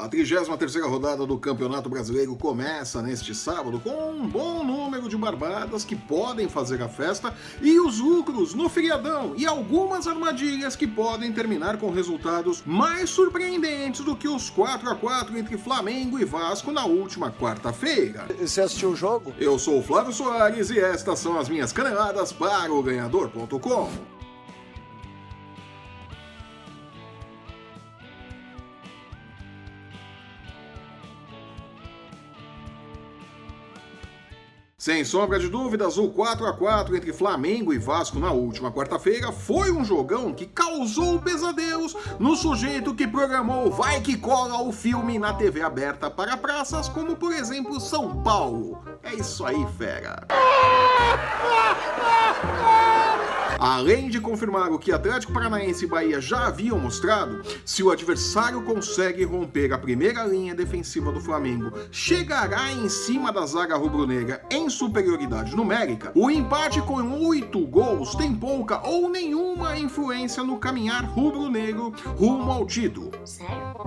A 33ª rodada do Campeonato Brasileiro começa neste sábado com um bom número de barbadas que podem fazer a festa e os lucros no feriadão e algumas armadilhas que podem terminar com resultados mais surpreendentes do que os 4 a 4 entre Flamengo e Vasco na última quarta-feira. Você assistiu o jogo? Eu sou o Flávio Soares e estas são as minhas caneladas para o ganhador.com. Sem sombra de dúvidas, o 4 a 4 entre Flamengo e Vasco na última quarta-feira foi um jogão que causou pesadelos no sujeito que programou Vai que cola o filme na TV aberta para praças como, por exemplo, São Paulo. É isso aí, fera. Além de confirmar o que Atlético Paranaense e Bahia já haviam mostrado, se o adversário consegue romper a primeira linha defensiva do Flamengo, chegará em cima da zaga rubro-negra em superioridade numérica, o empate com oito gols tem pouca ou nenhuma influência no caminhar rubro-negro rumo ao título.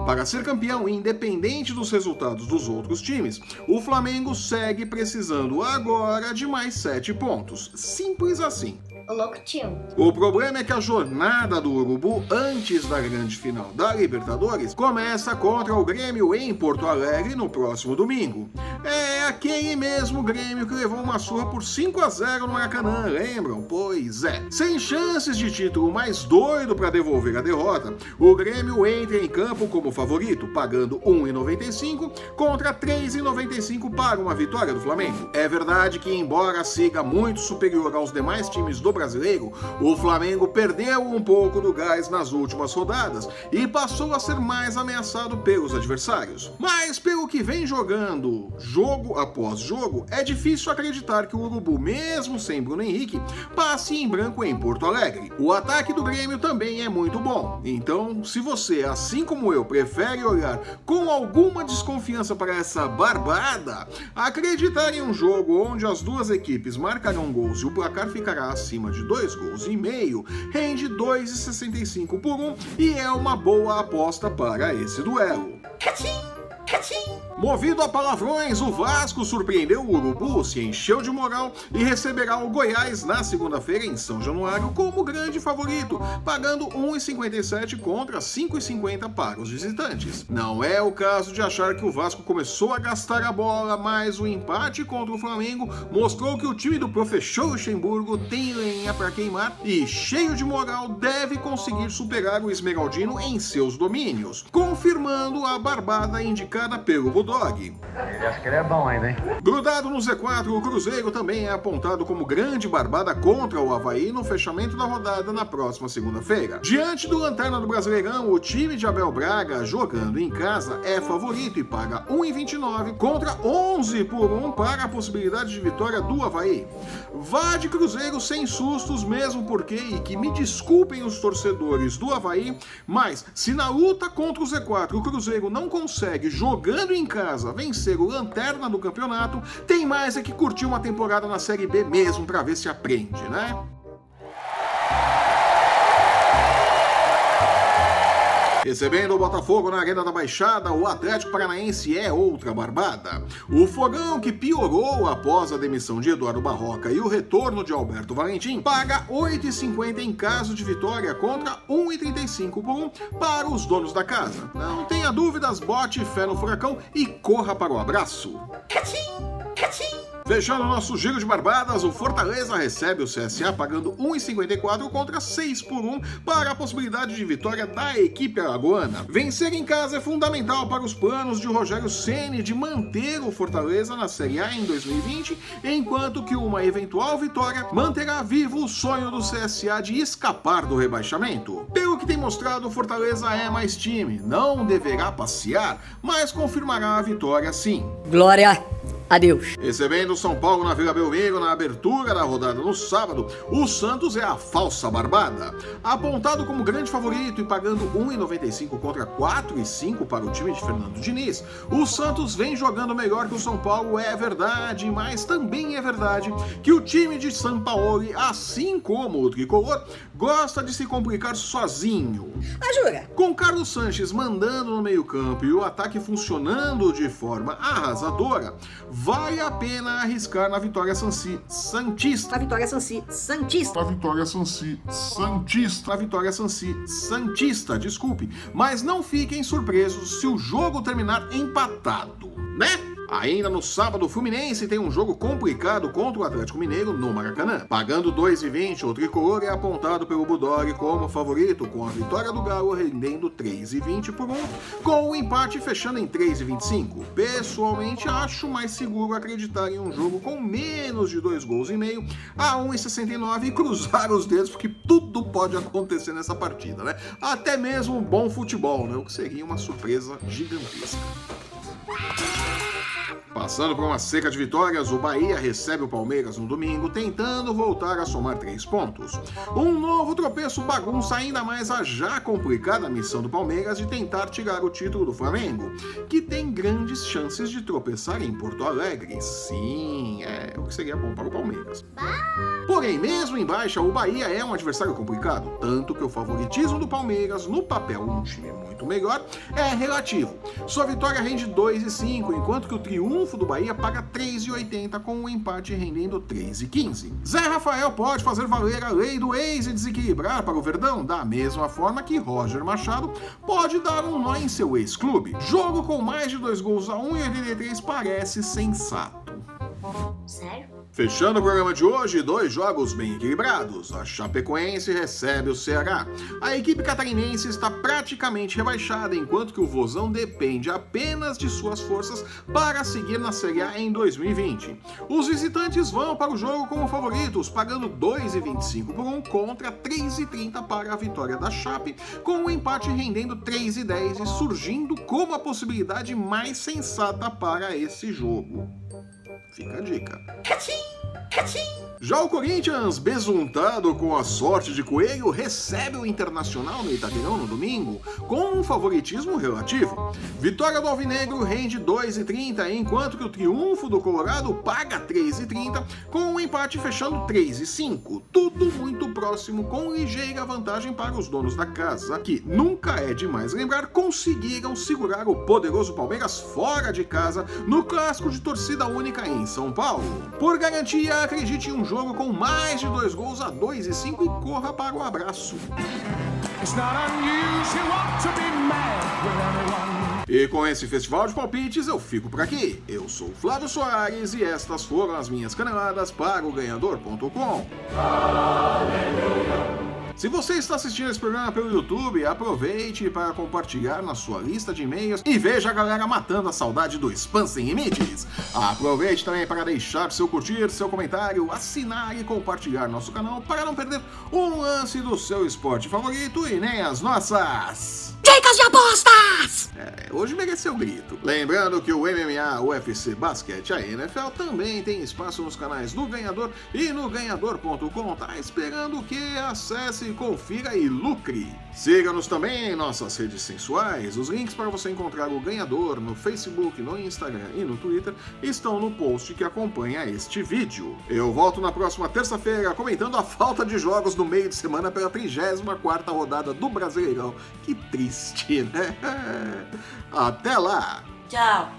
Para ser campeão, independente dos resultados dos outros times, o Flamengo segue precisando agora de mais sete pontos. Simples assim. O louco tio. O problema é que a jornada do Urubu antes da grande final da Libertadores começa contra o Grêmio em Porto Alegre no próximo domingo. É aquele mesmo Grêmio que levou uma surra por 5 a 0 no Maracanã, lembram? Pois é. Sem chances de título mais doido para devolver a derrota, o Grêmio entra em campo como favorito, pagando 1,95 contra 3,95 para uma vitória do Flamengo. É verdade que embora siga muito superior aos demais times do brasileiro, o Flamengo perdeu um pouco do gás nas últimas rodadas e passou a ser mais ameaçado pelos adversários. Mas pelo que vem jogando, jogo após jogo, é difícil acreditar que o Urubu, mesmo sem Bruno Henrique, passe em branco em Porto Alegre. O ataque do Grêmio também é muito bom. Então, se você, assim como eu, prefere olhar com alguma desconfiança para essa barbada, acreditar em um jogo onde as duas equipes marcarão gols e o placar ficará acima de dois gols e meio, rende 2,65 por um e é uma boa aposta para esse duelo. Movido a palavrões, o Vasco surpreendeu o Urubu, se encheu de moral e receberá o Goiás na segunda-feira em São Januário como grande favorito, pagando 1,57 contra 5,50 para os visitantes. Não é o caso de achar que o Vasco começou a gastar a bola, mas o empate contra o Flamengo mostrou que o time do professor Luxemburgo tem lenha para queimar e, cheio de moral, deve conseguir superar o Esmeraldino em seus domínios, confirmando a barbada indicada pelo Bulldog. Ele acha que ele é bom ainda, hein? Grudado no Z4, o Cruzeiro também é apontado como grande barbada contra o Havaí no fechamento da rodada na próxima segunda-feira. Diante do Lanterna do Brasileirão, o time de Abel Braga, jogando em casa, é favorito e paga 1,29 contra 11 por 1 para a possibilidade de vitória do Havaí. Vá de Cruzeiro sem sustos, mesmo porque, e que me desculpem os torcedores do Havaí, mas se na luta contra o Z4 o Cruzeiro não consegue, jogando em casa, vencer o Lanterna do campeonato, tem mais é que curtir uma temporada na Série B mesmo para ver se aprende, né? Recebendo o Botafogo na Arena da Baixada, o Atlético Paranaense é outra barbada. O fogão que piorou após a demissão de Eduardo Barroca e o retorno de Alberto Valentim paga 8,50 em caso de vitória contra 1,35 por 1 para os donos da casa. Não tenha dúvidas, bote fé no furacão e corra para o abraço. Fechando nosso giro de barbadas, o Fortaleza recebe o CSA pagando 1,54 contra 6 por 1 para a possibilidade de vitória da equipe alagoana. Vencer em casa é fundamental para os planos de Rogério Ceni de manter o Fortaleza na Série A em 2020, enquanto que uma eventual vitória manterá vivo o sonho do CSA de escapar do rebaixamento. Pelo que tem mostrado, o Fortaleza é mais time, não deverá passear, mas confirmará a vitória sim. Glória Adeus. Recebendo São Paulo na Vila Belmiro na abertura da rodada no sábado, o Santos é a falsa barbada. Apontado como grande favorito e pagando 1,95 contra 4,5 para o time de Fernando Diniz, o Santos vem jogando melhor que o São Paulo, é verdade, mas também é verdade que o time de São Paulo, assim como o Tricolor, gosta de se complicar sozinho. Ah, jura? Com Carlos Sanches mandando no meio-campo e o ataque funcionando de forma arrasadora, vale a pena arriscar na vitória Sansi Santista. Na vitória Sansi Santista. Na vitória Sansi Santista. Na vitória Sansi Santista, desculpe. Mas não fiquem surpresos se o jogo terminar empatado, né? Ainda no sábado, o Fluminense tem um jogo complicado contra o Atlético Mineiro no Maracanã. Pagando 2,20, o tricolor é apontado pelo Budori como favorito, com a vitória do Galo rendendo 3,20 por 1, com o empate fechando em 3,25. Pessoalmente, acho mais seguro acreditar em um jogo com menos de dois gols e meio a 1,69 e cruzar os dedos, porque tudo pode acontecer nessa partida, né? Até mesmo um bom futebol, né? O que seria uma surpresa gigantesca. Passando por uma seca de vitórias, o Bahia recebe o Palmeiras no domingo, tentando voltar a somar três pontos. Um novo tropeço bagunça ainda mais a já complicada missão do Palmeiras de tentar tirar o título do Flamengo, que tem grandes chances de tropeçar em Porto Alegre. Sim, é o que seria bom para o Palmeiras. Porém, mesmo em baixa, o Bahia é um adversário complicado, tanto que o favoritismo do Palmeiras, no papel um time muito melhor, é relativo. Sua vitória rende 2,5, enquanto que o triunfo do Bahia paga 3,80, com o um empate rendendo 3,15. Zé Rafael pode fazer valer a lei do ex e desequilibrar para o Verdão, da mesma forma que Roger Machado pode dar um nó em seu ex-clube. Jogo com mais de dois gols a 1,83 parece sensato. Sério? Fechando o programa de hoje, dois jogos bem equilibrados. A Chapecoense recebe o Ceará. A equipe catarinense está praticamente rebaixada, enquanto que o Vozão depende apenas de suas forças para seguir na Série A em 2020. Os visitantes vão para o jogo como favoritos, pagando 2,25 por 1 contra 3,30 para a vitória da Chape, com o empate rendendo 3,10 e surgindo como a possibilidade mais sensata para esse jogo. Fica a dica. Já o Corinthians, besuntado com a sorte de coelho, recebe o Internacional no Itaquerão no domingo, com um favoritismo relativo. Vitória do Alvinegro rende 2,30, enquanto que o triunfo do Colorado paga 3,30, com um empate fechando 3,5. Tudo muito próximo, com ligeira vantagem para os donos da casa, que, nunca é demais lembrar, conseguiram segurar o poderoso Palmeiras fora de casa no clássico de torcida única em São Paulo. Por garantia, acredite em um jogo com mais de dois gols a 2 e 5 e corra para o abraço. E com esse festival de palpites eu fico por aqui. Eu sou o Flávio Soares e estas foram as minhas caneladas para o ganhador.com. Se você está assistindo esse programa pelo YouTube, aproveite para compartilhar na sua lista de e-mails e veja a galera matando a saudade do Spam Sem Limites. Aproveite também para deixar seu curtir, seu comentário, assinar e compartilhar nosso canal para não perder um lance do seu esporte favorito e nem as nossas. Dicas de É, hoje mereceu grito. Lembrando que o MMA, o UFC Basquete, a NFL também tem espaço nos canais do Ganhador e no ganhador.com. Tá esperando o que? Acesse, confira e lucre. Siga-nos também em nossas redes sensuais. Os links para você encontrar o Ganhador no Facebook, no Instagram e no Twitter estão no post que acompanha este vídeo. Eu volto na próxima terça-feira comentando a falta de jogos no meio de semana pela 34ª rodada do Brasileirão. Que triste, né? Até lá! Tchau.